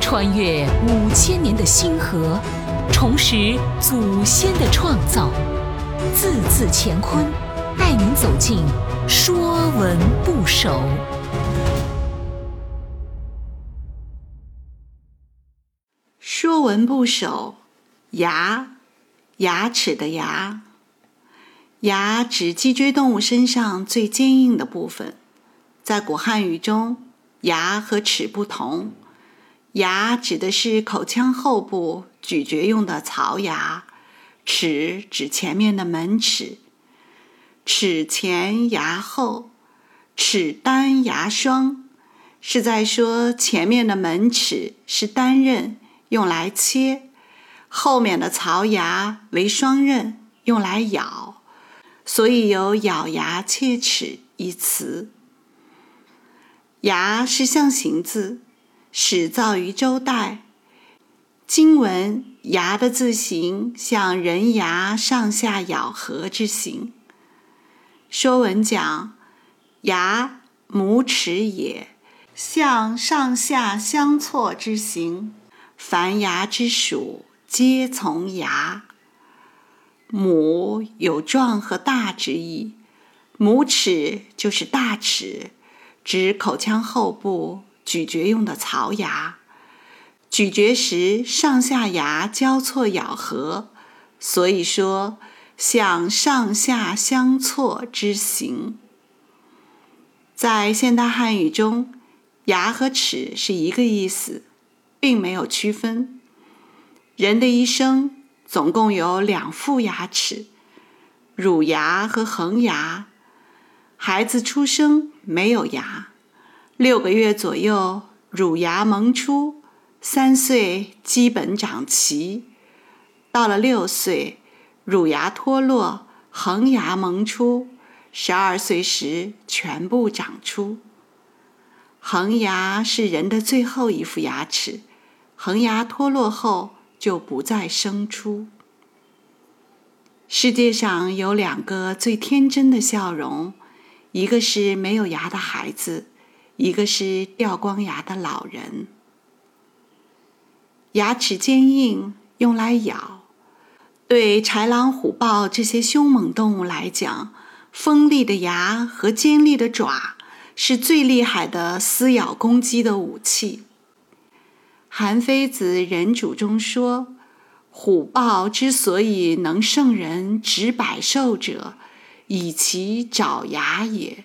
穿越五千年的星河，重拾祖先的创造，字字乾坤，带您走进《说文不首》。《说文不首》牙，牙齿的牙。牙指脊椎动物身上最坚硬的部分，在古汉语中，牙和齿不同。牙指的是口腔后部咀嚼用的槽牙，齿指前面的门齿。齿前牙后，齿单牙双，是在说前面的门齿是单刃，用来切；后面的槽牙为双刃，用来咬，所以有咬牙切齿一词。牙是象形字。始造于周代，经文牙的字形像人牙上下咬合之形。说文讲牙，母齿也，像上下相错之形。凡牙之属，皆从牙。母有壮和大之意，母齿就是大齿，指口腔后部。咀嚼用的槽牙，咀嚼时上下牙交错咬合，所以说像上下相错之形。在现代汉语中，牙和齿是一个意思，并没有区分。人的一生总共有两副牙齿，乳牙和恒牙。孩子出生没有牙。六个月左右，乳牙萌出；三岁基本长齐，到了六岁，乳牙脱落，恒牙萌出；十二岁时全部长出。恒牙是人的最后一副牙齿，恒牙脱落后就不再生出。世界上有两个最天真的笑容，一个是没有牙的孩子。一个是掉光牙的老人，牙齿坚硬，用来咬。对豺狼虎豹这些凶猛动物来讲，锋利的牙和尖利的爪是最厉害的撕咬攻击的武器。韩非子《人主》中说：“虎豹之所以能胜人执百兽者，以其爪牙也。”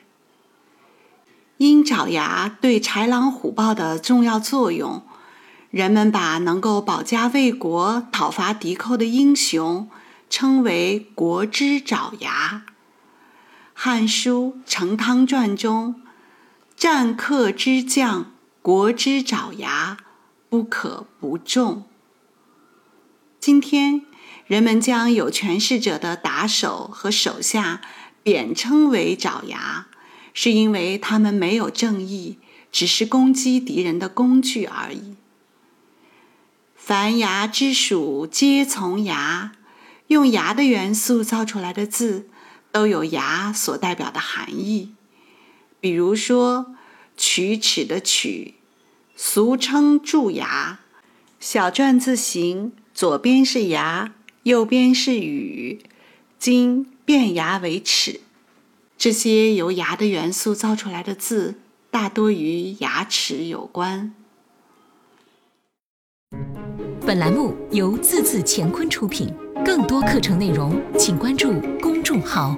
因爪牙对豺狼虎豹的重要作用，人们把能够保家卫国、讨伐敌寇的英雄称为“国之爪牙”。《汉书·成汤传》中：“战客之将，国之爪牙，不可不重。”今天，人们将有权势者的打手和手下贬称为“爪牙”。是因为他们没有正义，只是攻击敌人的工具而已。凡牙之属，皆从牙。用牙的元素造出来的字，都有牙所代表的含义。比如说，龋齿的龋，俗称蛀牙，小篆字形，左边是牙，右边是羽，今变牙为齿。这些由牙的元素造出来的字，大多与牙齿有关。本栏目由字字乾坤出品，更多课程内容，请关注公众号。